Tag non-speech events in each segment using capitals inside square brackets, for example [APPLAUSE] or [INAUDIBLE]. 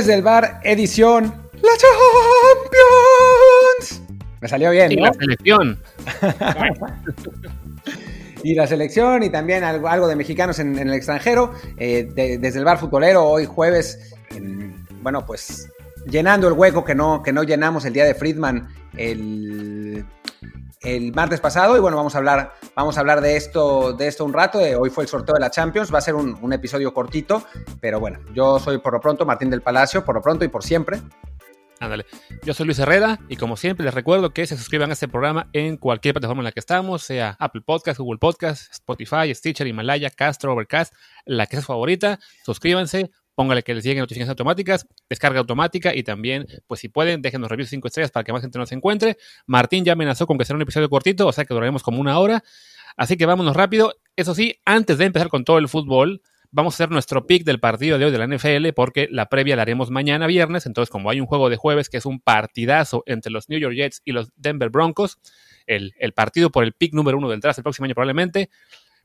Desde el bar, edición La Champions. Me salió bien, Y ¿no? la selección. [LAUGHS] y la selección y también algo, algo de mexicanos en, en el extranjero. eh, de- desde el bar futbolero, hoy jueves, bueno, pues llenando el hueco que no, que no llenamos el día de Friedman el, el martes pasado. Y bueno, vamos a hablar, vamos a hablar de esto, de esto un rato. Eh, hoy fue el sorteo de la Champions. Va a ser un, episodio cortito, pero bueno, yo soy por lo pronto Martín del Palacio, por lo pronto y por siempre. Ándale. Yo soy Luis Herrera y como siempre les recuerdo que se suscriban a este programa en cualquier plataforma en la que estamos, sea Apple Podcast, Google Podcast, Spotify, Stitcher, Himalaya, Castro, Overcast, la que su favorita. Suscríbanse, póngale que les lleguen notificaciones automáticas, descarga automática y también, pues si pueden, déjenos reviews 5 estrellas para que más gente nos encuentre. Martín ya amenazó con que será un episodio cortito, o sea que duraremos como una hora. Así que vámonos rápido. Eso sí, antes de empezar con todo el fútbol, vamos a hacer nuestro pick del partido de hoy de la NFL porque la previa la haremos mañana viernes. Entonces, como hay un juego de jueves que es un partidazo entre los New York Jets y los Denver Broncos, el, partido por el pick número uno del draft el próximo año probablemente,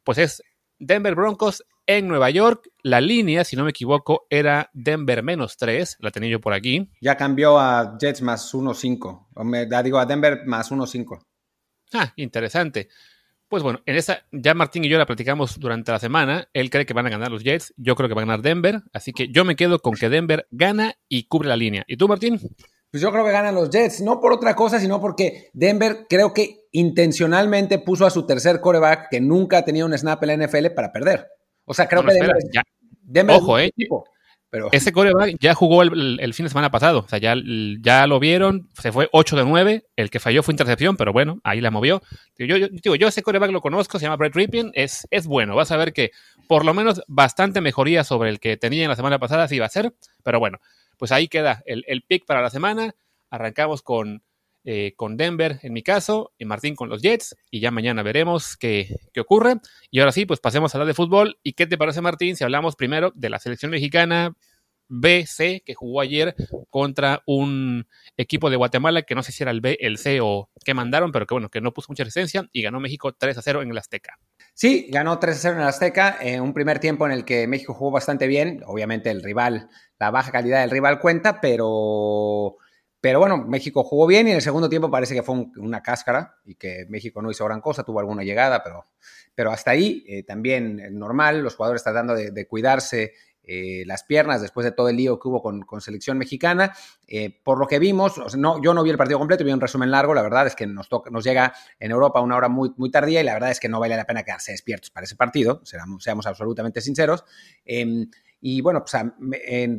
pues es Denver Broncos en Nueva York. La línea, si no me equivoco, era Denver menos 3. La tenía yo por aquí. Ya cambió a Jets más 1.5. O me- ya digo a Denver más 1.5. Ah, interesante. Pues bueno, en esa ya Martín y yo la platicamos durante la semana. Él cree que van a ganar los Jets, yo creo que va a ganar Denver, así que yo me quedo con que Denver gana y cubre la línea. ¿Y tú, Martín? Pues yo creo que ganan los Jets, no por otra cosa, sino porque Denver creo que intencionalmente puso a su tercer coreback que nunca ha tenido un snap en la NFL para perder. O sea, creo No, que espera, Denver, ya. Denver es Ojo, eh. equipo, pero Ese coreback ya jugó el, el- fin de semana pasado, o sea, ya, ya lo vieron, se fue 8 de 9, el que falló fue intercepción, pero bueno, ahí la movió. Yo, yo, digo, yo ese coreback lo conozco, se llama Brett Ripien, es, es bueno, vas a ver que por lo menos bastante mejoría sobre el que tenía en la semana pasada, sí va a ser, pero bueno, pues ahí queda el, el pick para la semana, arrancamos con, eh, con Denver en mi caso, y Martín con los Jets, y ya mañana veremos qué, qué ocurre. Y ahora sí, pues pasemos a hablar de fútbol. ¿Y qué te parece, Martín, si hablamos primero de la selección mexicana BC que jugó ayer contra un equipo de Guatemala que no sé si era el B, el C o qué mandaron, pero que bueno, que no puso mucha resistencia y ganó México 3 a 0 en el Azteca. Sí, ganó 3-0 en el Azteca, en un primer tiempo en el que México jugó bastante bien. Obviamente el rival, la baja calidad del rival cuenta, pero, pero bueno, México jugó bien y en el segundo tiempo parece que fue un- una cáscara y que México no hizo gran cosa, tuvo alguna llegada, pero, pero hasta ahí eh, también normal, los jugadores tratando de, de cuidarse eh, las piernas después de todo el lío que hubo con, selección mexicana. Eh, por lo que vimos, no, yo no vi el partido completo, vi un resumen largo, la verdad es que nos, toca, nos llega en Europa una hora muy, muy tardía y la verdad es que no vale la pena quedarse despiertos para ese partido, seamos, absolutamente sinceros. Eh, y bueno, pues,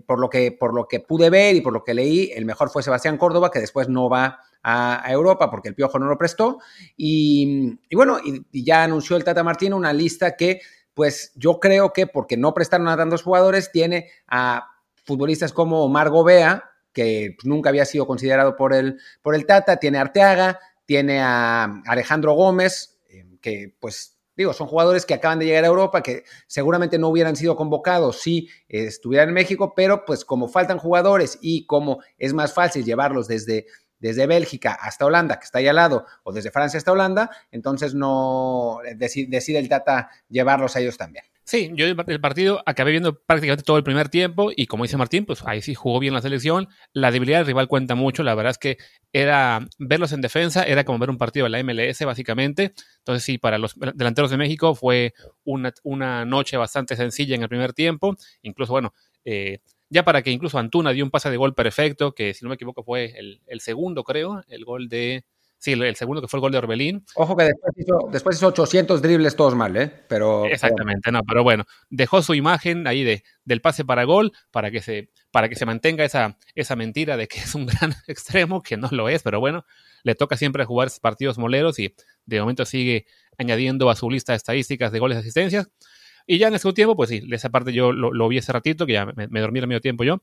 por, lo que, por lo que pude ver y por lo que leí, el mejor fue Sebastián Córdoba, que después no va a, Europa porque el Piojo no lo prestó. Y, bueno, y ya anunció el Tata Martino una lista que, pues yo creo que porque no prestaron a tantos jugadores, tiene a futbolistas como Omar Gobea, que nunca había sido considerado por el, por el Tata, tiene a Arteaga, tiene a Alejandro Gómez, eh, que pues digo, son jugadores que acaban de llegar a Europa, que seguramente no hubieran sido convocados si eh, estuvieran en México, pero pues como faltan jugadores y como es más fácil llevarlos desde, desde Bélgica hasta Holanda, que está ahí al lado, o desde Francia hasta Holanda, entonces no decide, decide el Tata llevarlos a ellos también. Sí, yo el partido acabé viendo prácticamente todo el primer tiempo y como dice Martín, pues ahí sí jugó bien la selección. La debilidad del rival cuenta mucho, la verdad es que era verlos en defensa, era como ver un partido de la MLS básicamente. Entonces sí, para los delanteros de México fue una, una noche bastante sencilla en el primer tiempo. Incluso, bueno, eh, ya para que incluso Antuna dio un pase de gol perfecto, que si no me equivoco fue el, el segundo, creo, el gol de... Sí, el, el segundo que fue el gol de Orbelín. Ojo que después hizo, después hizo 800 dribles todos mal, ¿eh? Pero, Exactamente, no, pero bueno, dejó su imagen ahí de, del pase para gol para que se, para que se mantenga esa, esa mentira de que es un gran [LAUGHS] extremo, que no lo es, pero bueno, le toca siempre jugar partidos moleros y de momento sigue añadiendo a su lista de estadísticas de goles y asistencias. Y ya en el segundo tiempo, pues sí, esa parte yo lo, lo vi hace ratito, que ya me, me dormí al medio tiempo yo.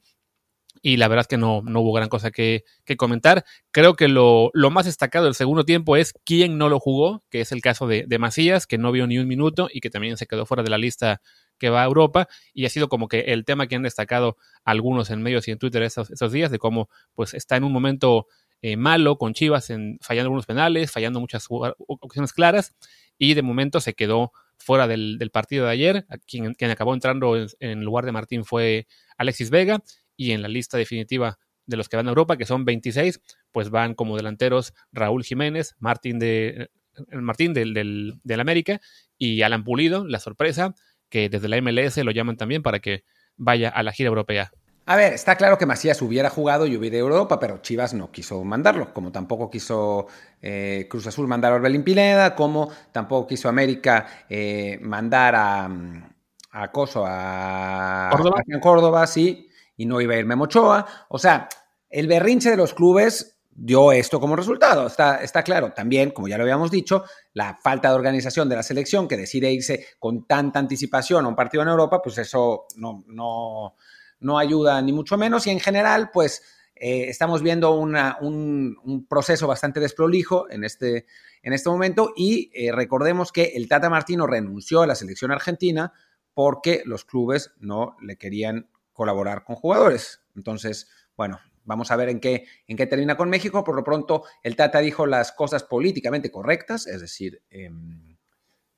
Y la verdad es que no, no hubo gran cosa que, que comentar. Creo que lo, lo, más destacado del segundo tiempo es quién no lo jugó, que es el caso de, de, Macías, que no vio ni un minuto y que también se quedó fuera de la lista que va a Europa. Y ha sido como que el tema que han destacado algunos en medios y en Twitter esos, esos días, de cómo pues está en un momento eh, malo con Chivas, en, fallando algunos penales, fallando muchas ocasiones claras. Y de momento se quedó fuera del, del partido de ayer. Quien, quien, acabó entrando en, en lugar de Martín fue Alexis Vega. y en la lista definitiva de los que van a Europa, que son 26, pues van como delanteros Raúl Jiménez, Martín de Martín del, del, del América y Alan Pulido, la sorpresa, que desde la MLS lo llaman también para que vaya a la gira europea. A ver, está claro que Macías hubiera jugado y hubiera Europa, pero Chivas no quiso mandarlo, como tampoco quiso eh, Cruz Azul mandar a Orbelín Pineda, como tampoco quiso América eh, mandar a, a Coso, a Córdoba. a Córdoba, sí, y no iba a ir Memochoa. O sea, el berrinche de los clubes dio esto como resultado. Está, está claro. También, como ya lo habíamos dicho, la falta de organización de la selección que decide irse con tanta anticipación a un partido en Europa, pues eso no, no, no ayuda ni mucho menos. Y en general, pues eh, estamos viendo una, un, un, proceso bastante desprolijo en este, en este momento. Y eh, recordemos que el Tata Martino renunció a la selección argentina porque los clubes no le querían colaborar con jugadores. Entonces, bueno, Vamos a ver en qué, en qué termina con México. Por lo pronto, el Tata dijo las cosas políticamente correctas, es decir, eh,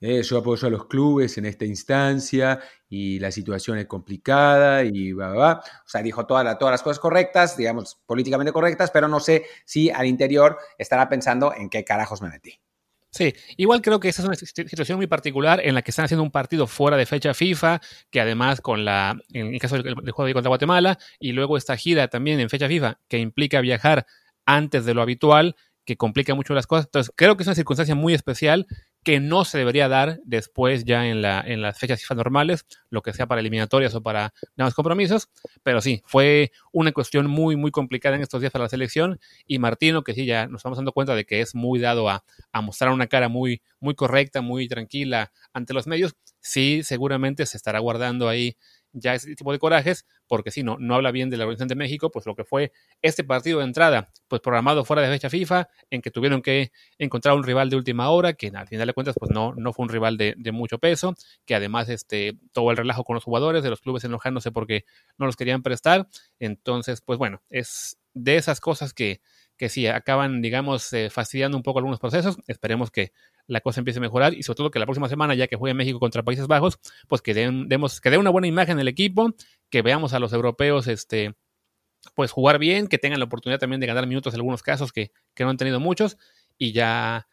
eh, yo apoyo a los clubes en esta instancia y la situación es complicada y va, va, va. O sea, dijo toda la, todas las cosas correctas, digamos, políticamente correctas, pero no sé si al interior estará pensando en qué carajos me metí. Sí, igual creo que esa es una situación muy particular en la que están haciendo un partido fuera de fecha FIFA, que además con la, en el caso del, del juego de contra Guatemala, y luego esta gira también en fecha FIFA, que implica viajar antes de lo habitual, que complica mucho las cosas. Entonces, creo que es una circunstancia muy especial que no se debería dar después ya en, la, en las fechas FIFA normales, lo que sea para eliminatorias o para nuevos compromisos, pero sí, fue una cuestión muy, muy complicada en estos días para la selección y Martino, que sí, ya nos estamos dando cuenta de que es muy dado a, a mostrar una cara muy, muy correcta, muy tranquila ante los medios, sí, seguramente se estará guardando ahí ya ese tipo de corajes, porque si no, no habla bien de la Organización de México, pues lo que fue este partido de entrada, pues programado fuera de fecha FIFA, en que tuvieron que encontrar un rival de última hora, que al final de cuentas, pues no, no fue un rival de, de, mucho peso, que además este, todo el relajo con los jugadores, de los clubes enojándose porque no los querían prestar. Entonces, pues bueno, es de esas cosas que, que sí acaban, digamos, eh, fastidiando un poco algunos procesos. Esperemos que la cosa empiece a mejorar y sobre todo que la próxima semana, ya que juegue México contra Países Bajos, pues que, den, demos, que dé una buena imagen el equipo, que veamos a los europeos este, pues jugar bien, que tengan la oportunidad también de ganar minutos en algunos casos que, que no han tenido muchos y ya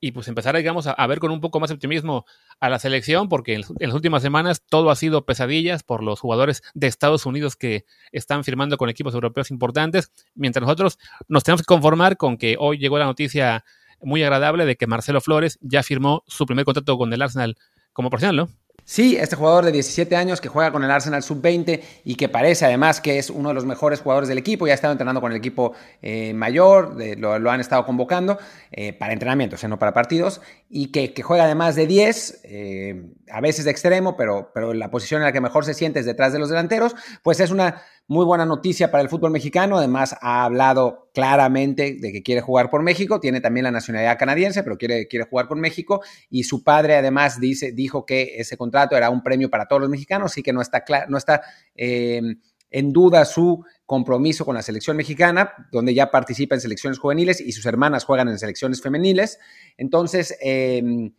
y pues empezar, digamos, a, a, ver con un poco más de optimismo a la selección, porque en, en, las últimas semanas todo ha sido pesadillas por los jugadores de Estados Unidos que están firmando con equipos europeos importantes, mientras nosotros nos tenemos que conformar con que hoy llegó la noticia muy agradable de que Marcelo Flores ya firmó su primer contrato con el Arsenal como profesional, ¿no? Sí, este jugador de 17 años que juega con el Arsenal Sub-20 y que parece además que es uno de los mejores jugadores del equipo, ya ha estado entrenando con el equipo eh, mayor, lo, han estado convocando eh, para entrenamientos, eh, no para partidos, y que, que juega además de 10, eh, a veces de extremo, pero, pero la posición en la que mejor se siente es detrás de los delanteros, pues es una muy buena noticia para el fútbol mexicano. Además, ha hablado claramente de que quiere jugar por México. Tiene también la nacionalidad canadiense, pero quiere, quiere jugar por México. Y su padre, además, dice, dijo que ese contrato era un premio para todos los mexicanos y que no está, no está eh, en duda su compromiso con la selección mexicana, donde ya participa en selecciones juveniles y sus hermanas juegan en selecciones femeniles. Entonces, eh,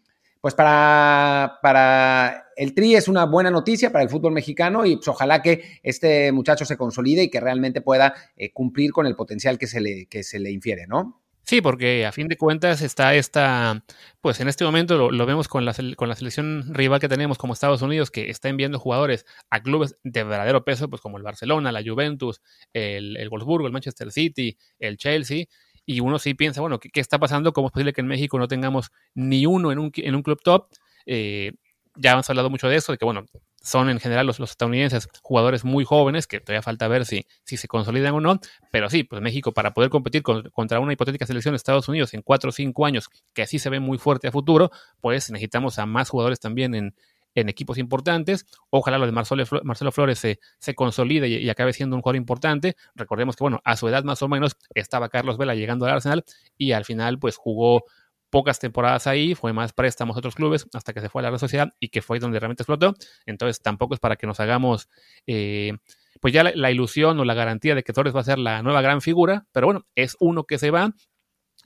pues para, para, el Tri es una buena noticia para el fútbol mexicano y pues ojalá que este muchacho se consolide y que realmente pueda eh, cumplir con el potencial que se, le, que se le infiere, ¿no? Sí, porque a fin de cuentas está esta, pues en este momento lo, vemos con la, con la, selección rival que tenemos como Estados Unidos, que está enviando jugadores a clubes de verdadero peso, pues como el Barcelona, la Juventus, el, el Wolfsburgo, el Manchester City, el Chelsea, y uno sí piensa, bueno, ¿qué, ¿qué, está pasando? ¿Cómo es posible que en México no tengamos ni uno en un, en un club top? Eh, ya hemos hablado mucho de eso, de que, bueno, son en general los, los, estadounidenses jugadores muy jóvenes, que todavía falta ver si, si se consolidan o no, pero sí, pues México para poder competir con, contra una hipotética selección de Estados Unidos en cuatro o cinco años, que así se ve muy fuerte a futuro, pues necesitamos a más jugadores también en, en equipos importantes. Ojalá lo de Marcelo, Flores se, se consolide y, acabe siendo un jugador importante. Recordemos que, bueno, a su edad más o menos estaba Carlos Vela llegando al Arsenal y al final pues jugó pocas temporadas ahí, fue más préstamos a otros clubes hasta que se fue a la Real Sociedad y que fue donde realmente explotó. Entonces tampoco es para que nos hagamos... Eh, pues ya la, la, ilusión o la garantía de que Torres va a ser la nueva gran figura, pero bueno, es uno que se va,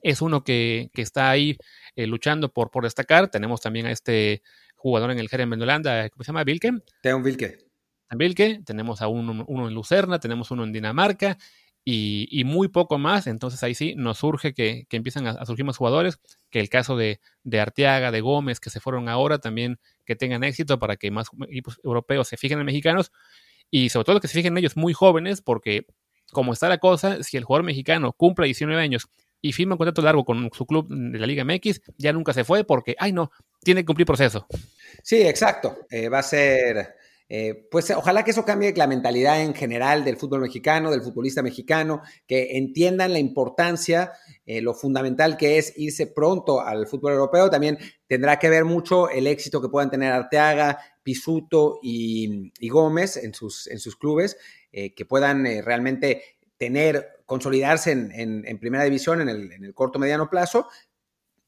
es uno que, que está ahí eh, luchando por, por destacar. Tenemos también a este jugador en el Jerem en Holanda, ¿cómo se llama? ¿Vilke? Teon Vilke. en Bilke, tenemos a uno, uno, en Lucerna, tenemos uno en Dinamarca y, muy poco más. Entonces ahí sí nos surge que, que empiezan a, surgir más jugadores, que el caso de, de, Arteaga, de Gómez, que se fueron ahora, también que tengan éxito para que más equipos europeos se fijen en mexicanos y sobre todo que se fijen en ellos muy jóvenes, porque como está la cosa, si el jugador mexicano cumple 19 años y firma un contrato largo con su club de la Liga MX, ya nunca se fue porque, ay no, tiene que cumplir proceso. Sí, exacto. Eh, va a ser eh, pues ojalá que eso cambie la mentalidad en general del fútbol mexicano, del futbolista mexicano, que entiendan la importancia, eh, lo fundamental que es irse pronto al fútbol europeo. También tendrá que ver mucho el éxito que puedan tener Arteaga, Pisuto y, Gómez en sus, en sus clubes, que puedan realmente tener, consolidarse en, primera división en el, en el corto mediano plazo,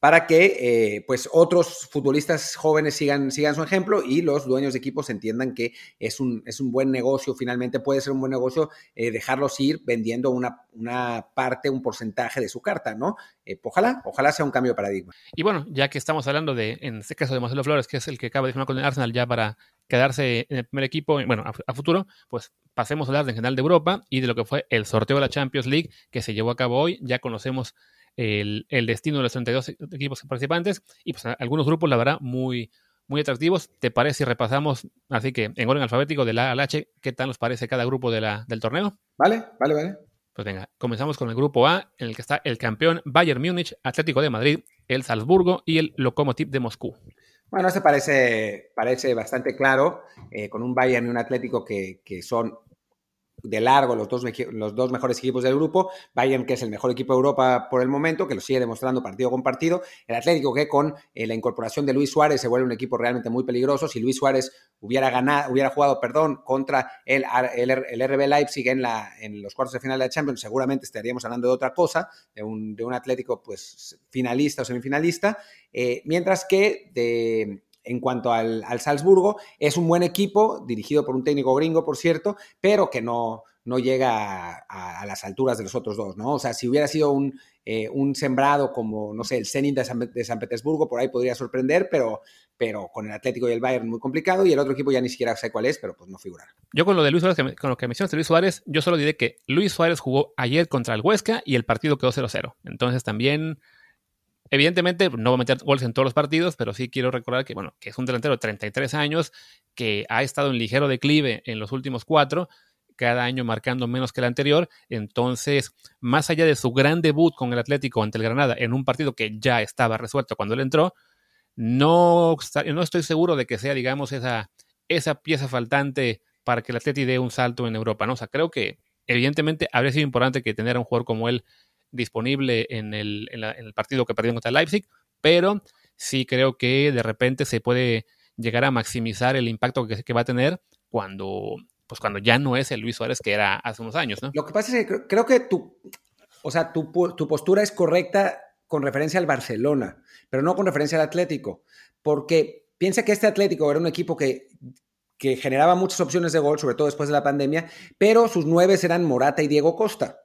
para que eh, pues otros futbolistas jóvenes sigan, sigan su ejemplo y los dueños de equipos entiendan que es un, es un buen negocio, finalmente puede ser un buen negocio eh, dejarlos ir vendiendo una, una, parte, un porcentaje de su carta, ¿no? Eh, ojalá, ojalá sea un cambio de paradigma. Y bueno, ya que estamos hablando de, en este caso de Marcelo Flores, que es el que acaba de firmar con el Arsenal ya para quedarse en el primer equipo, bueno, a, futuro, pues pasemos a hablar de general de Europa y de lo que fue el sorteo de la Champions League que se llevó a cabo hoy. Ya conocemos el, destino de los 32 equipos participantes y pues algunos grupos, la verdad, muy, muy atractivos. ¿Te parece si repasamos, así que en orden alfabético de la A al H, qué tal nos parece cada grupo de la, del torneo? Vale, vale, vale. Pues venga, comenzamos con el grupo A, en el que está el campeón Bayern Múnich, Atlético de Madrid, el Salzburgo y el Lokomotiv de Moscú. Bueno, este parece, parece bastante claro, eh, con un Bayern y un Atlético que, que son de largo los dos, los dos mejores equipos del grupo. Bayern, que es el mejor equipo de Europa por el momento, que lo sigue demostrando partido con partido. El Atlético, que con eh, la incorporación de Luis Suárez se vuelve un equipo realmente muy peligroso. Si Luis Suárez hubiera ganado, hubiera jugado, perdón, contra el, el, RB Leipzig en, la, en los cuartos de final de la Champions, seguramente estaríamos hablando de otra cosa, de un, de un Atlético pues finalista o semifinalista. Eh, mientras que de en cuanto al, Salzburgo. Es un buen equipo, dirigido por un técnico gringo, por cierto, pero que no, no llega a, las alturas de los otros dos, ¿no? O sea, si hubiera sido un, eh, un sembrado como, no sé, el Zenit de San, Petersburgo, por ahí podría sorprender, pero, pero con el Atlético y el Bayern muy complicado, y el otro equipo ya ni siquiera sé cuál es, pero pues no figurar. Yo con lo de Luis Suárez, con lo que mencionaste Luis Suárez, yo solo diré que Luis Suárez jugó ayer contra el Huesca y el partido quedó 0-0. Entonces también Evidentemente, no va a meter goles en todos los partidos, pero sí quiero recordar que, bueno, que es un delantero de 33 años, que ha estado en ligero declive en los últimos cuatro, cada año marcando menos que el anterior. Entonces, más allá de su gran debut con el Atlético ante el Granada en un partido que ya estaba resuelto cuando él entró, no, no estoy seguro de que sea, digamos, esa, esa pieza faltante para que el Atlético dé un salto en Europa, ¿no? O sea, creo que evidentemente habría sido importante que tener un jugador como él disponible en el, partido que perdieron contra Leipzig, pero sí creo que de repente se puede llegar a maximizar el impacto que, va a tener cuando, pues cuando ya no es el Luis Suárez que era hace unos años, ¿no? Lo que pasa es que creo que tu, o sea, tu, tu postura es correcta con referencia al Barcelona, pero no con referencia al Atlético, porque piensa que este Atlético era un equipo que, que generaba muchas opciones de gol, sobre todo después de la pandemia, pero sus nueve eran Morata y Diego Costa.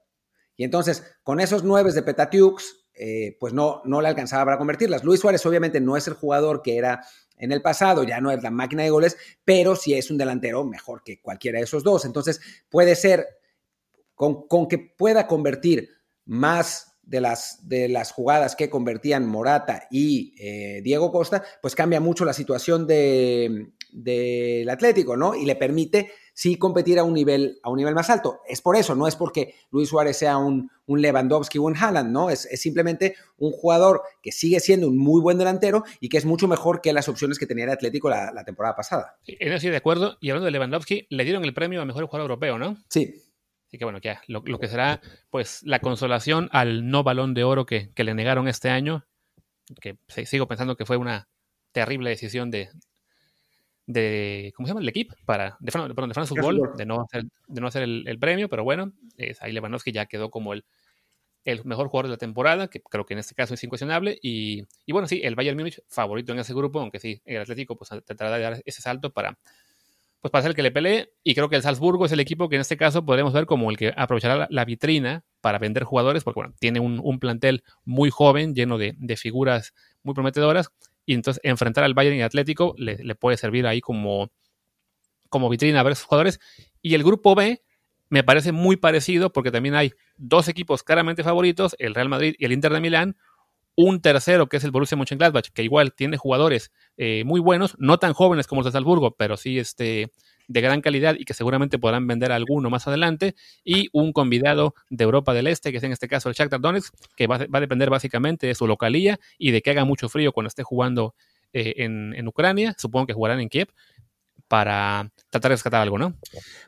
Y entonces, con esos nueve de Petatiux, eh, pues no, no le alcanzaba para convertirlas. Luis Suárez obviamente no es el jugador que era en el pasado, ya no es la máquina de goles, pero sí es un delantero mejor que cualquiera de esos dos. Entonces, puede ser, con, que pueda convertir más de las, de las jugadas que convertían Morata y eh, Diego Costa, pues cambia mucho la situación del Atlético, ¿no? Y le permite sí competir a un nivel, a un nivel más alto. Es por eso, no es porque Luis Suárez sea un, un Lewandowski o un Haaland, ¿no? Es, simplemente un jugador que sigue siendo un muy buen delantero y que es mucho mejor que las opciones que tenía el Atlético la, temporada pasada. En eso de acuerdo. Y hablando de Lewandowski, le dieron el premio a mejor jugador europeo, ¿no? Sí. Así que bueno, ya, lo, que será pues la consolación al no balón de oro que, que le negaron este año, que sigo pensando que fue una terrible decisión de, de, ¿cómo se llama? El equipo, para, de, perdón, de France Football, de no hacer, de no hacer el, premio, pero bueno, es, ahí Lewandowski ya quedó como el, el mejor jugador de la temporada, que creo que en este caso es incuestionable, y, y bueno, sí, el Bayern Múnich favorito en ese grupo, aunque sí, el Atlético pues tratará de dar ese salto para, pues para ser el que le pelee, y creo que el Salzburgo es el equipo que en este caso podremos ver como el que aprovechará la, vitrina para vender jugadores, porque bueno, tiene un, un plantel muy joven, lleno de, de figuras muy prometedoras, y entonces enfrentar al Bayern y Atlético le, puede servir ahí como, como vitrina a ver sus jugadores. Y el grupo B me parece muy parecido porque también hay dos equipos claramente favoritos, el Real Madrid y el Inter de Milán, un tercero que es el Borussia Mönchengladbach, que igual tiene jugadores eh, muy buenos, no tan jóvenes como los de Salzburgo, pero sí este, de gran calidad y que seguramente podrán vender alguno más adelante, y un convidado de Europa del Este, que es en este caso el Shakhtar Donetsk, que va, a depender básicamente de su localía y de que haga mucho frío cuando esté jugando eh, en, en, Ucrania, supongo que jugarán en Kiev, para tratar de rescatar algo, ¿no?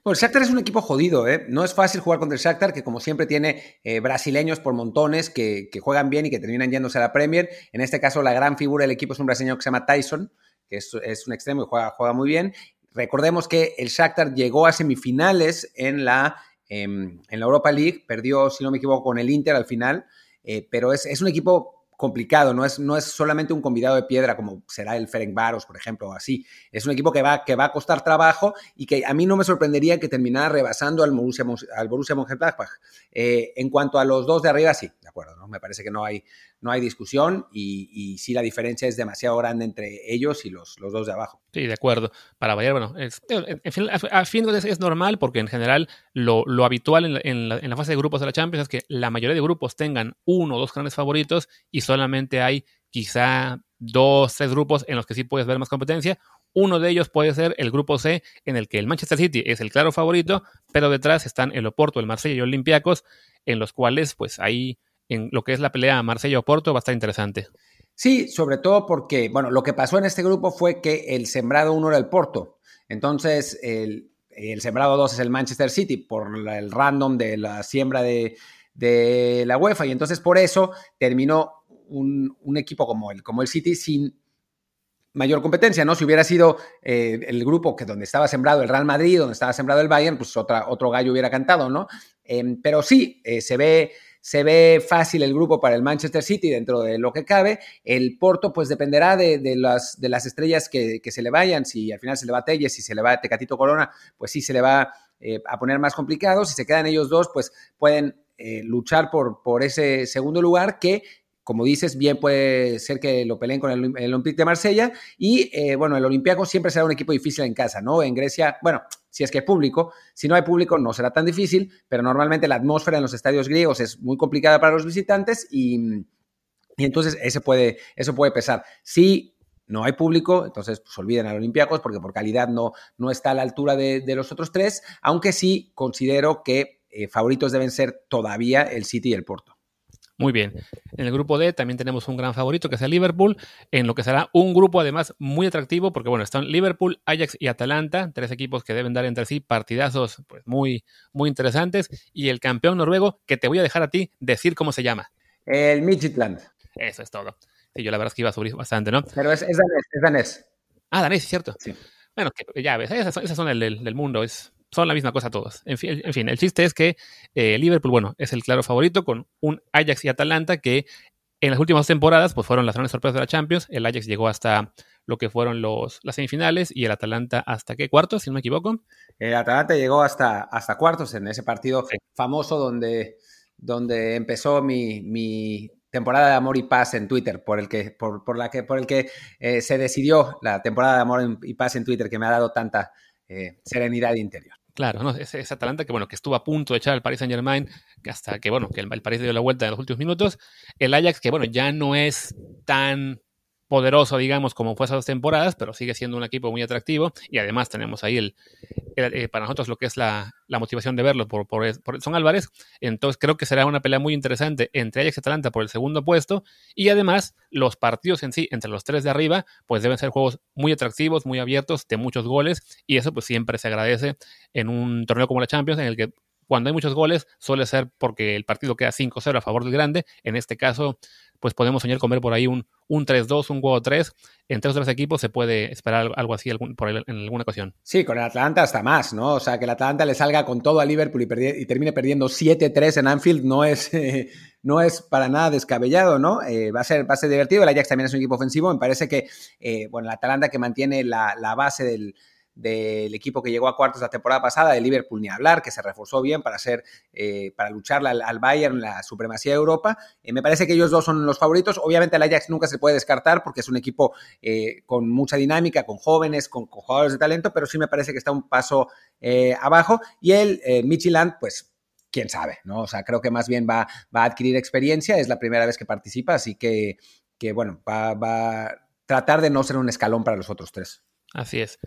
Bueno, el Shakhtar es un equipo jodido, ¿eh? No es fácil jugar contra el Shakhtar, que como siempre tiene eh, brasileños por montones que, juegan bien y que terminan yéndose a la Premier. En este caso, la gran figura del equipo es un brasileño que se llama Tyson, que es, un extremo y juega, juega muy bien. Recordemos que el Shakhtar llegó a semifinales en la, em, en la Europa League, perdió, si no me equivoco, con el Inter al final, eh, pero es, es un equipo complicado, no es, no es solamente un convidado de piedra como será el Ferencváros, por ejemplo, o así. Es un equipo que va, que va a costar trabajo y que a mí no me sorprendería que terminara rebasando al Borussia, al Borussia. Eh, en cuanto a los dos de arriba, sí, de acuerdo, ¿no? me parece que no hay, no hay discusión y, sí la diferencia es demasiado grande entre ellos y los, los dos de abajo. Sí, de acuerdo. Para variar, bueno, en fin, a, fin de es normal porque en general lo, lo habitual en la, fase de grupos de la Champions es que la mayoría de grupos tengan uno o dos grandes favoritos y solamente hay quizá dos, tres grupos en los que sí puedes ver más competencia. Uno de ellos puede ser el grupo C, en el que el Manchester City es el claro favorito, pero detrás están el Oporto, el Marsella y Olympiacos, en los cuales, pues ahí en lo que es la pelea Marsella-Oporto va a estar interesante. Sí, sobre todo porque, bueno, lo que pasó en este grupo fue que el sembrado 1 era el Porto. Entonces, el, sembrado 2 es el Manchester City por el random de la siembra de, la UEFA. Y entonces, por eso terminó un, equipo como el, como el City sin mayor competencia, ¿no? Si hubiera sido eh, el grupo que donde estaba sembrado el Real Madrid, donde estaba sembrado el Bayern, pues otra, otro gallo hubiera cantado, ¿no? Em, pero sí, eh, se ve se ve fácil el grupo para el Manchester City dentro de lo que cabe. El Porto, pues dependerá de, las, de las estrellas que, se le vayan. Si al final se le va Telles, si se le va a Tecatito Corona, pues sí se le va eh, a poner más complicado. Si se quedan ellos dos, pues pueden eh, luchar por, por ese segundo lugar que como dices, bien puede ser que lo peleen con el, Olympique de Marsella. Y eh, bueno, el Olympiacos siempre será un equipo difícil en casa, ¿no? En Grecia, bueno, si es que hay público, si no hay público no será tan difícil, pero normalmente la atmósfera en los estadios griegos es muy complicada para los visitantes y, entonces ese puede, eso puede pesar. Si no hay público, entonces pues olviden al Olympiacos porque por calidad no, no está a la altura de, los otros tres, aunque sí considero que eh, favoritos deben ser todavía el City y el Porto. Muy bien. En el grupo D también tenemos un gran favorito que es el Liverpool, en lo que será un grupo además muy atractivo, porque bueno, están Liverpool, Ajax y Atalanta, tres equipos que deben dar entre sí partidazos pues, muy, muy interesantes, y el campeón noruego, que te voy a dejar a ti decir cómo se llama. El Midtjylland. Eso es todo. Sí, yo la verdad es que iba a subir bastante, ¿no? Pero es, danés, es danés. Ah, danés, cierto. Sí. Bueno, ya ves, esas, son el del mundo, es son la misma cosa todos. En fin, en fin el chiste es que eh, Liverpool, bueno, es el claro favorito con un Ajax y Atalanta que en las últimas temporadas pues fueron las grandes sorpresas de la Champions. El Ajax llegó hasta lo que fueron los, las semifinales y el Atalanta hasta qué cuartos, si no me equivoco. El Atalanta llegó hasta, hasta cuartos en ese partido famoso donde, donde empezó mi, temporada de amor y paz en Twitter, por el que, por, la que, por el que eh, se decidió la temporada de amor y paz en Twitter que me ha dado tanta eh, serenidad interior. Claro, ¿no? Ese, Atalanta que, bueno, que estuvo a punto de echar al Paris Saint Germain, hasta que, bueno, que el, el Paris dio la vuelta en los últimos minutos. El Ajax, que, bueno, ya no es tan poderoso, digamos, como fue esas dos temporadas, pero sigue siendo un equipo muy atractivo. Y además tenemos ahí el, eh, para nosotros lo que es la, motivación de verlo por, por, Son Álvarez. Entonces creo que será una pelea muy interesante entre Ajax y Atalanta por el segundo puesto. Y además los partidos en sí, entre los tres de arriba, pues deben ser juegos muy atractivos, muy abiertos, de muchos goles. Y eso pues siempre se agradece en un torneo como la Champions en el que cuando hay muchos goles suele ser porque el partido queda 5-0 a favor del grande. En este caso, pues podemos soñar con ver por ahí un, un 3-2, un juego 3. Entre los tres equipos se puede esperar algo así en alguna ocasión. Sí, con el Atlanta hasta más, ¿no? O sea, que el Atlanta le salga con todo a Liverpool y, termine perdiendo 7-3 en Anfield no es, [LAUGHS] no es para nada descabellado, ¿no? Eh, va, a ser, va a ser divertido. El Ajax también es un equipo ofensivo. Me parece que, eh, bueno, el Atlanta que mantiene la base del del equipo que llegó a cuartos la temporada pasada, de Liverpool ni hablar, que se reforzó bien para hacer, eh, para luchar al, al, Bayern la supremacía de Europa. Eh, me parece que ellos dos son los favoritos. Obviamente el Ajax nunca se puede descartar porque es un equipo eh, con mucha dinámica, con jóvenes, con, jugadores de talento, pero sí me parece que está un paso abajo. Y el Midtjylland, pues quién sabe, ¿no? O sea, creo que más bien va, va, a adquirir experiencia, es la primera vez que participa, así que, que bueno, va, va a tratar de no ser un escalón para los otros tres. Así es.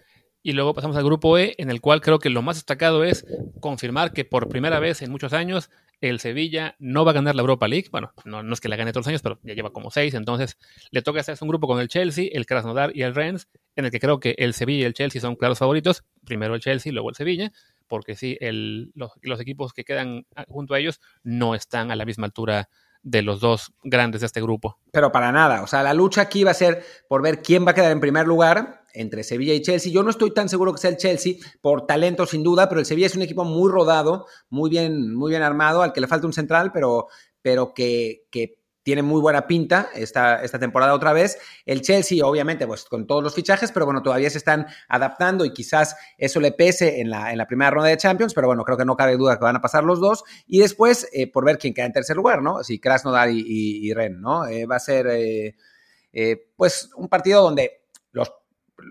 Y luego pasamos al grupo E, en el cual creo que lo más destacado es confirmar que por primera vez en muchos años el Sevilla no va a ganar la Europa League. Bueno, no, es que la gane todos los años, pero ya lleva como seis. Entonces le toca hacerse un grupo con el Chelsea, el Krasnodar y el Rennes, en el que creo que el Sevilla y el Chelsea son claros favoritos. Primero el Chelsea, luego el Sevilla, porque sí, el, los, los, equipos que quedan junto a ellos no están a la misma altura de los dos grandes de este grupo. Pero para nada. O sea, la lucha aquí va a ser por ver quién va a quedar en primer lugar entre Sevilla y Chelsea. Yo no estoy tan seguro que sea el Chelsea, por talento sin duda, pero el Sevilla es un equipo muy rodado, muy bien, muy bien armado, al que le falta un central, pero, pero que, que tiene muy buena pinta esta, esta temporada otra vez. El Chelsea, obviamente, pues con todos los fichajes, pero bueno, todavía se están adaptando y quizás eso le pese en la, en la primera ronda de Champions, pero bueno, creo que no cabe duda que van a pasar los dos. Y después, eh, por ver quién queda en tercer lugar, ¿no? Si Krasnodar y, y, Ren, ¿no? Eh, va a ser, eh, pues, un partido donde los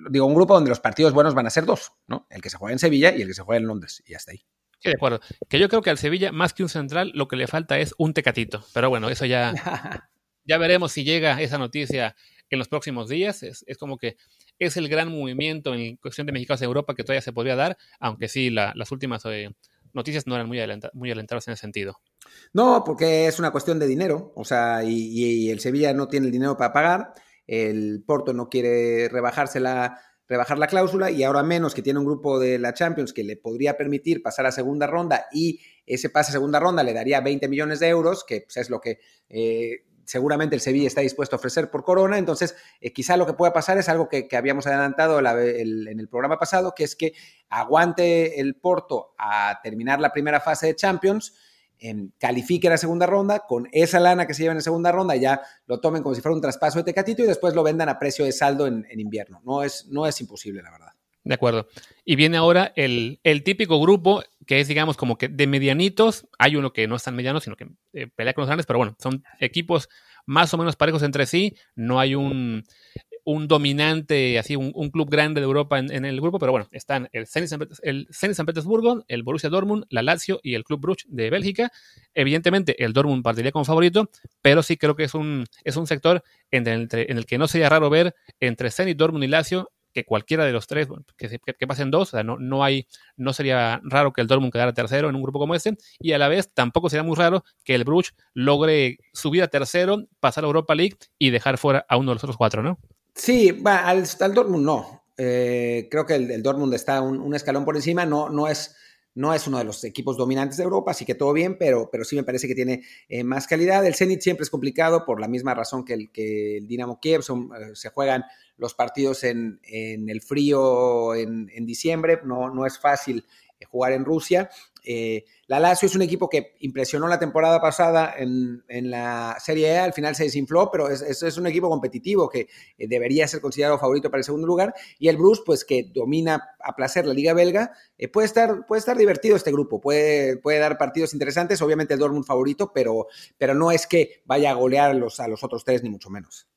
digo, un grupo donde los partidos buenos van a ser dos, ¿no? El que se juega en Sevilla y el que se juega en Londres, y hasta ahí. Sí, de acuerdo. Que yo creo que al Sevilla, más que un central, lo que le falta es un tecatito. Pero bueno, eso ya, [LAUGHS] ya veremos si llega esa noticia en los próximos días. Es, es como que es el gran movimiento en cuestión de mexicanos en Europa que todavía se podría dar, aunque sí, la, las últimas eh, noticias no eran muy, alenta, muy alentadas en ese sentido. No, porque es una cuestión de dinero, o sea, y, y, el Sevilla no tiene el dinero para pagar el Porto no quiere rebajar la cláusula y ahora menos que tiene un grupo de la Champions que le podría permitir pasar a segunda ronda y ese pase a segunda ronda le daría 20 millones de euros, que pues, es lo que eh, seguramente el Sevilla está dispuesto a ofrecer por Corona. Entonces, eh, quizá lo que pueda pasar es algo que, habíamos adelantado la, en el programa pasado, que es que aguante el Porto a terminar la primera fase de Champions eh, califique la segunda ronda, con esa lana que se lleva en la segunda ronda ya lo tomen como si fuera un traspaso de Tecatito y después lo vendan a precio de saldo en, en invierno. No es, no es imposible, la verdad. De acuerdo. Y viene ahora el, el, típico grupo que es, digamos, como que de medianitos. Hay uno que no es tan mediano, sino que eh, pelea con los grandes, pero bueno, son equipos más o menos parejos entre sí. No hay un, un dominante, así, un, club grande de Europa en, el grupo, pero bueno, están el Zenit, San, el Zenit San Petersburgo, el Borussia Dortmund, la Lazio y el Club Brugge de Bélgica. Evidentemente, el Dortmund partiría como favorito, pero sí creo que es un, es un sector en el, que no sería raro ver entre Zenit, Dortmund y Lazio que cualquiera de los tres, que, que, pasen dos, o sea, no, no, hay, no sería raro que el Dortmund quedara tercero en un grupo como este, y a la vez tampoco sería muy raro que el Bruges logre subir a tercero, pasar a Europa League y dejar fuera a uno de los otros cuatro, ¿no? Sí, bueno, al, al, Dortmund no. Eh, creo que el, el, Dortmund está un, un, escalón por encima, no, no es no es uno de los equipos dominantes de Europa, así que todo bien, pero, pero sí me parece que tiene eh, más calidad. El Zenit siempre es complicado por la misma razón que el, que el Dinamo Kiev. Eh, se juegan los partidos en, en el frío en, en, diciembre, no, no es fácil jugar en Rusia. Eh, la Lazio es un equipo que impresionó la temporada pasada en, en la Serie E, al final se desinfló, pero es, es, un equipo competitivo que eh, debería ser considerado favorito para el segundo lugar. Y el Bruce, pues que domina a placer la Liga Belga, eh, puede, estar, puede estar divertido este grupo, puede, puede dar partidos interesantes, obviamente el Dortmund favorito, pero, pero no es que vaya a golear a los, a los otros tres, ni mucho menos.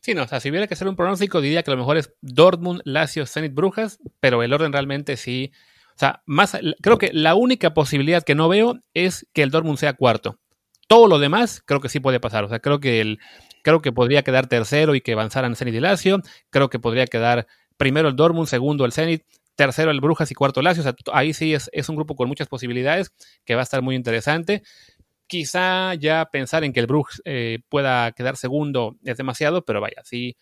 Sí, no, o sea, si hubiera que hacer un pronóstico, diría que lo mejor es Dortmund, Lazio, Zenit, Brujas, pero el orden realmente sí sea, más, creo que la única posibilidad que no veo es que el Dortmund sea cuarto. Todo lo demás creo que sí puede pasar. O sea, creo que el, creo que podría quedar tercero y que avanzaran Zenit y Lazio. Creo que podría quedar primero el Dortmund, segundo el Zenit, tercero el Brujas y cuarto Lazio. O sea, ahí sí es, un grupo con muchas posibilidades que va a estar muy interesante. Quizá ya pensar en que el Brujas eh, pueda quedar segundo es demasiado, pero vaya, sí,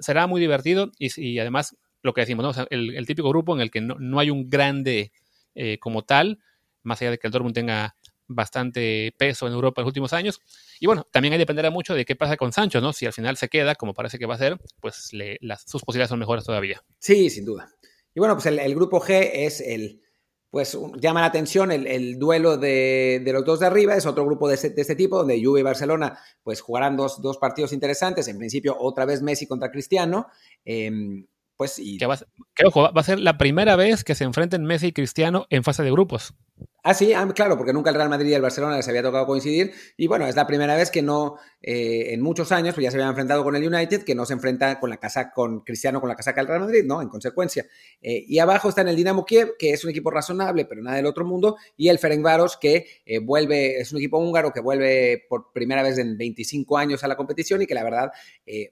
será muy divertido y, y además lo que decimos, ¿no? el, el, típico grupo en el que no, no hay un grande eh, como tal, más allá de que el Dortmund tenga bastante peso en Europa en los últimos años. Y bueno, también ahí dependerá mucho de qué pasa con Sancho, ¿no? Si al final se queda, como parece que va a ser, pues le, las, sus posibilidades son mejores todavía. Sí, sin duda. Y bueno, pues el, grupo G es el, pues llama la atención el, el duelo de, de, los dos de arriba, es otro grupo de este, de este, tipo, donde Juve y Barcelona pues jugarán dos, dos partidos interesantes, en principio otra vez Messi contra Cristiano, eh, pues y... Que, va, que ojo, va a ser la primera vez que se enfrenten Messi y Cristiano en fase de grupos. Ah, sí, ah, claro, porque nunca el Real Madrid y el Barcelona les había tocado coincidir. Y bueno, es la primera vez que no, eh, en muchos años, pues ya se habían enfrentado con el United, que no se enfrenta con la casa, con Cristiano con la casaca del Real Madrid, ¿no? En consecuencia. Eh, y abajo está en el Dinamo Kiev, que es un equipo razonable, pero nada del otro mundo. Y el Ferencváros, que eh, vuelve, es un equipo húngaro que vuelve por primera vez en 25 años a la competición y que la verdad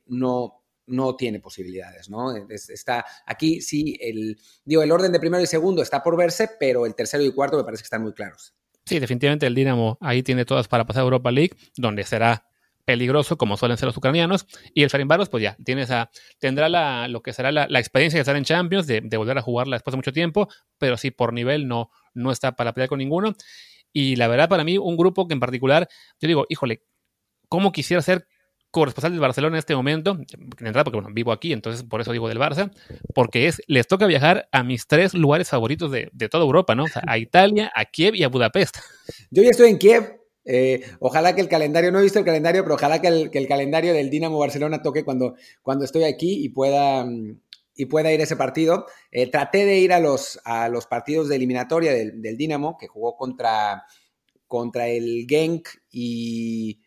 no, no tiene posibilidades, ¿no? Está aquí sí, el, digo, el orden de primero y segundo está por verse, pero el tercero y cuarto me parece que están muy claros. Sí, definitivamente el Dinamo ahí tiene todas para pasar a Europa League, donde será peligroso, como suelen ser los ucranianos, y el Ferencváros, pues ya, tiene esa, tendrá la, lo que será la, experiencia de estar en Champions, de, volver a jugarla después de mucho tiempo, pero sí, por nivel no, no está para pelear con ninguno. Y la verdad, para mí, un grupo que en particular, yo digo, híjole, ¿cómo quisiera ser corresponsal del Barcelona en este momento, en realidad porque bueno, vivo aquí, entonces por eso digo del Barça, porque es, les toca viajar a mis tres lugares favoritos de, toda Europa, ¿no? a [LAUGHS] Italia, a Kiev y a Budapest. Yo ya estoy en Kiev. Eh, ojalá que el calendario, no he visto el calendario, pero ojalá que el, calendario del Dinamo Barcelona toque cuando, cuando estoy aquí y pueda, y pueda ir a ese partido. Eh, traté de ir a los, a los partidos de eliminatoria del, del Dinamo, que jugó contra, contra el Genk y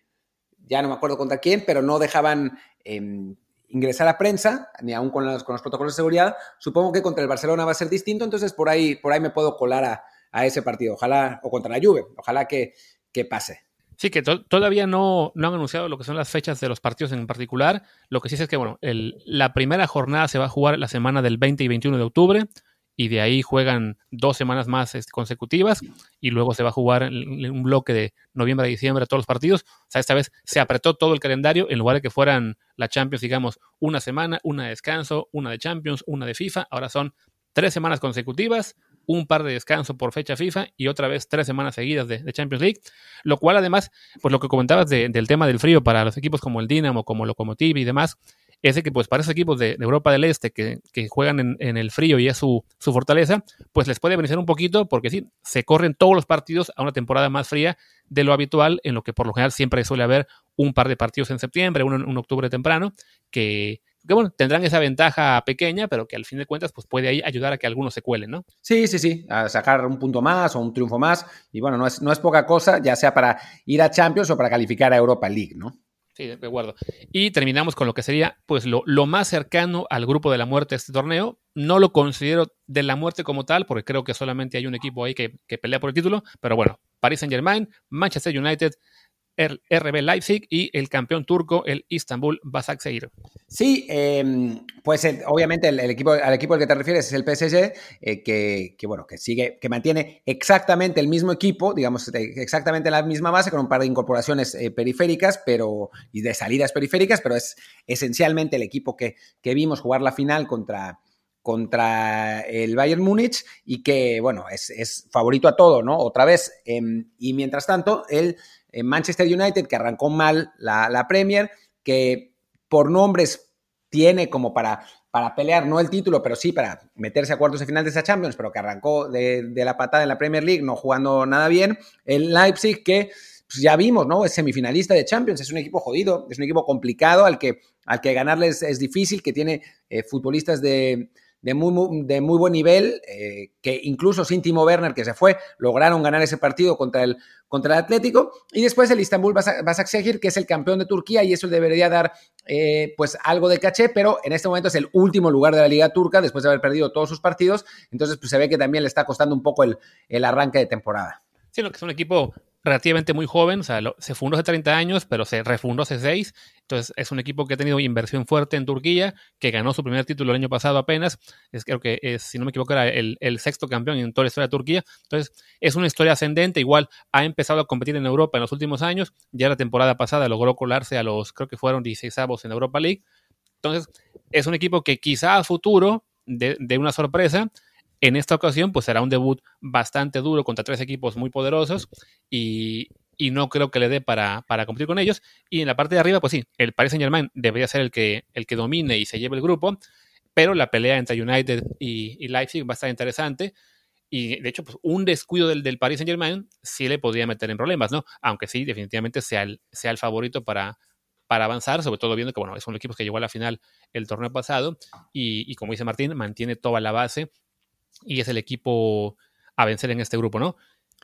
ya no me acuerdo contra quién, pero no dejaban em, ingresar a prensa, ni aún con los, protocolos de seguridad. Supongo que contra el Barcelona va a ser distinto, entonces por ahí, por ahí me puedo colar a, ese partido, ojalá, o contra la Juve, ojalá que, que pase. Sí, que todavía no, no han anunciado lo que son las fechas de los partidos en particular. Lo que sí es que, bueno, la primera jornada se va a jugar la semana del 20 y 21 de octubre y de ahí juegan dos semanas más este, consecutivas y luego se va a jugar un bloque de noviembre a diciembre todos los partidos. O sea, esta vez se apretó todo el calendario en lugar de que fueran la Champions, digamos, una semana, una de descanso, una de Champions, una de FIFA. Ahora son tres semanas consecutivas, un par de descanso por fecha FIFA y otra vez tres semanas seguidas de, Champions League. Lo cual además, pues lo que comentabas del tema del frío para los equipos como el Dinamo, como Lokomotiv y demás, es que pues para esos equipos de, Europa del Este que, juegan en, el frío y es su, fortaleza, pues les puede beneficiar un poquito porque sí, se corren todos los partidos a una temporada más fría de lo habitual, en lo que por lo general siempre suele haber un par de partidos en septiembre, uno en octubre temprano, que, bueno, tendrán esa ventaja pequeña, pero que al fin de cuentas pues puede ahí ayudar a que algunos se cuelen, ¿no? Sí, sí, sí, a sacar un punto más o un triunfo más. Y bueno, no es, no es poca cosa, ya sea para ir a Champions o para calificar a Europa League, ¿no? Sí, de. Y terminamos con lo que sería pues lo, lo, más cercano al grupo de la muerte de este torneo. No lo considero de la muerte como tal, porque creo que solamente hay un equipo ahí que, que pelea por el título, pero bueno, Paris Saint Germain, Manchester United, el RB Leipzig y el campeón turco, el Istanbul Basaksehir. Sí, em, pues obviamente el, equipo, al equipo al que te refieres es el PSG, eh, que, bueno, que sigue, que mantiene exactamente el mismo equipo, digamos, exactamente la misma base, con un par de incorporaciones eh, periféricas, pero, y de salidas periféricas, pero es esencialmente el equipo que, que vimos jugar la final contra, contra el Bayern Múnich y que, bueno, es, favorito a todo, ¿no? Otra vez. Em, y mientras tanto, el Manchester United, que arrancó mal la, Premier, que por nombres tiene como para, para pelear, no el título, pero sí para meterse a cuartos de final de esa Champions, pero que arrancó de, la patada en la Premier League, no jugando nada bien. El Leipzig, que pues, ya vimos, ¿no? Es semifinalista de Champions, es un equipo jodido, es un equipo complicado al que, al que ganarles es difícil, que tiene eh, futbolistas de, de muy, de muy buen nivel, eh, que incluso sin Timo Werner, que se fue, lograron ganar ese partido contra el, contra el Atlético. Y después el Istanbul Basaksehir, que es el campeón de Turquía, y eso debería dar eh, pues algo de caché, pero en este momento es el último lugar de la Liga Turca, después de haber perdido todos sus partidos. Entonces, pues se ve que también le está costando un poco el, el arranque de temporada. Sí, lo que es un equipo relativamente muy joven, o sea, se fundó hace 30 años, pero se refundó hace 6. Entonces, es un equipo que ha tenido inversión fuerte en Turquía, que ganó su primer título el año pasado apenas. Es, creo que, si no me equivoco, era el, sexto campeón en toda la historia de Turquía. Entonces, es una historia ascendente. Igual ha empezado a competir en Europa en los últimos años. Ya la temporada pasada logró colarse a los, creo que fueron 16 avos en Europa League. Entonces, es un equipo que quizá a futuro de una sorpresa en esta ocasión, pues será un debut bastante duro contra tres equipos muy poderosos y, no creo que le dé para, para, competir con ellos. Y en la parte de arriba, pues sí, el Paris Saint Germain debería ser el que, el que domine y se lleve el grupo, pero la pelea entre United y, Leipzig va a estar interesante. Y de hecho, pues un descuido del, del Paris Saint Germain sí le podría meter en problemas, ¿no? Aunque sí, definitivamente sea el, sea el favorito para, para avanzar, sobre todo viendo que, bueno, es un equipo que llegó a la final el torneo pasado y, y como dice Martín, mantiene toda la base y es el equipo a vencer en este grupo, ¿no?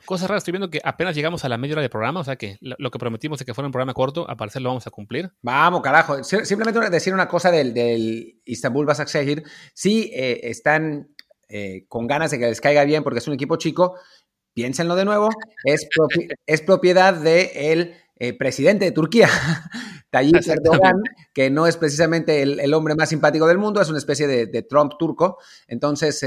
Cosas raras, estoy viendo que apenas llegamos a la media hora de programa, o sea que lo que prometimos de que fuera un programa corto, a parecer lo vamos a cumplir. Vamos, carajo. Simplemente decir una cosa del, del Istanbul Basaksehir. Sí, eh, están eh, con ganas de que les caiga bien porque es un equipo chico. Piénsenlo de nuevo. Es, [LAUGHS] es propiedad del de eh, presidente de Turquía, [LAUGHS] Tayyip Erdogan, que no es precisamente el, hombre más simpático del mundo, es una especie de, Trump turco. Entonces,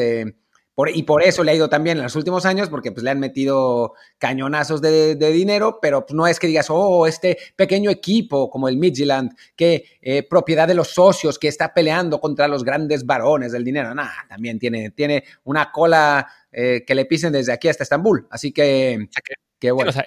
eh, y por eso le ha ido también en los últimos años, porque pues, le han metido cañonazos de, dinero, pero pues, no es que digas, oh, este pequeño equipo como el Midland, que eh, propiedad de los socios, que está peleando contra los grandes varones del dinero. Nada, también tiene, tiene una cola que le pisen desde aquí hasta Estambul. Así que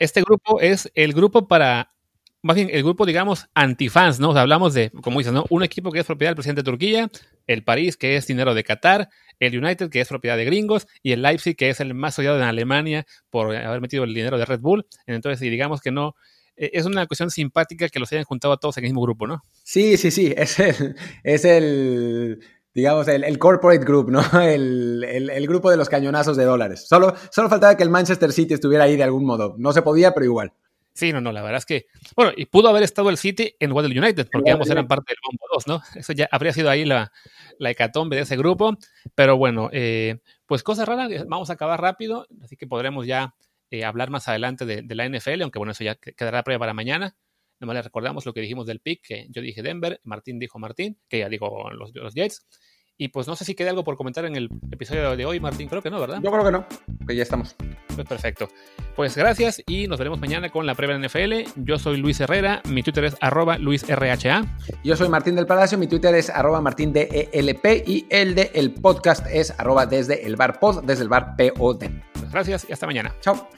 este grupo es el grupo para, más bien el grupo, digamos, antifans, ¿no? O sea, hablamos de, como dices, ¿no? Un equipo que es propiedad del presidente de Turquía, el París, que es dinero de Qatar, el United, que es propiedad de gringos, y el Leipzig, que es el más odiado en Alemania por haber metido el dinero de Red Bull. Entonces, digamos que no, e, es una cuestión simpática que los hayan juntado a todos en el mismo grupo, ¿no? Sí, sí, sí, [LAUGHS] es el, es el digamos, el, corporate group, ¿no? [LAUGHS] El, grupo de los cañonazos de dólares. Solo, solo faltaba que el Manchester City estuviera ahí de algún modo. No se podía, pero igual. Sí, no, no, la verdad es que, bueno, y pudo haber estado el City en lugar del United, porque ambos eran parte del Bombo 2, ¿no? Eso ya habría sido ahí la, la hecatombe de ese grupo, pero bueno, eh, pues cosas raras, vamos a acabar rápido, así que podremos ya eh, hablar más adelante de, de, la NFL, aunque bueno, eso ya quedará prueba para mañana. Nomás le recordamos lo que dijimos del pick, que yo dije Denver, Martín dijo Martín, que ya digo los, los Jets. Y pues no sé si queda algo por comentar en el episodio de hoy, Martín. Creo que no, ¿verdad? Yo creo que no, que ya estamos. Pues perfecto. Pues gracias y nos veremos mañana con la prueba de NFL. Yo soy Luis Herrera, mi Twitter es arroba luisrha. Yo soy Martín del Palacio, mi Twitter es arroba martindelp y el de el podcast es arroba desde el bar pod, desde el bar pod. Pues gracias y hasta mañana. Chao.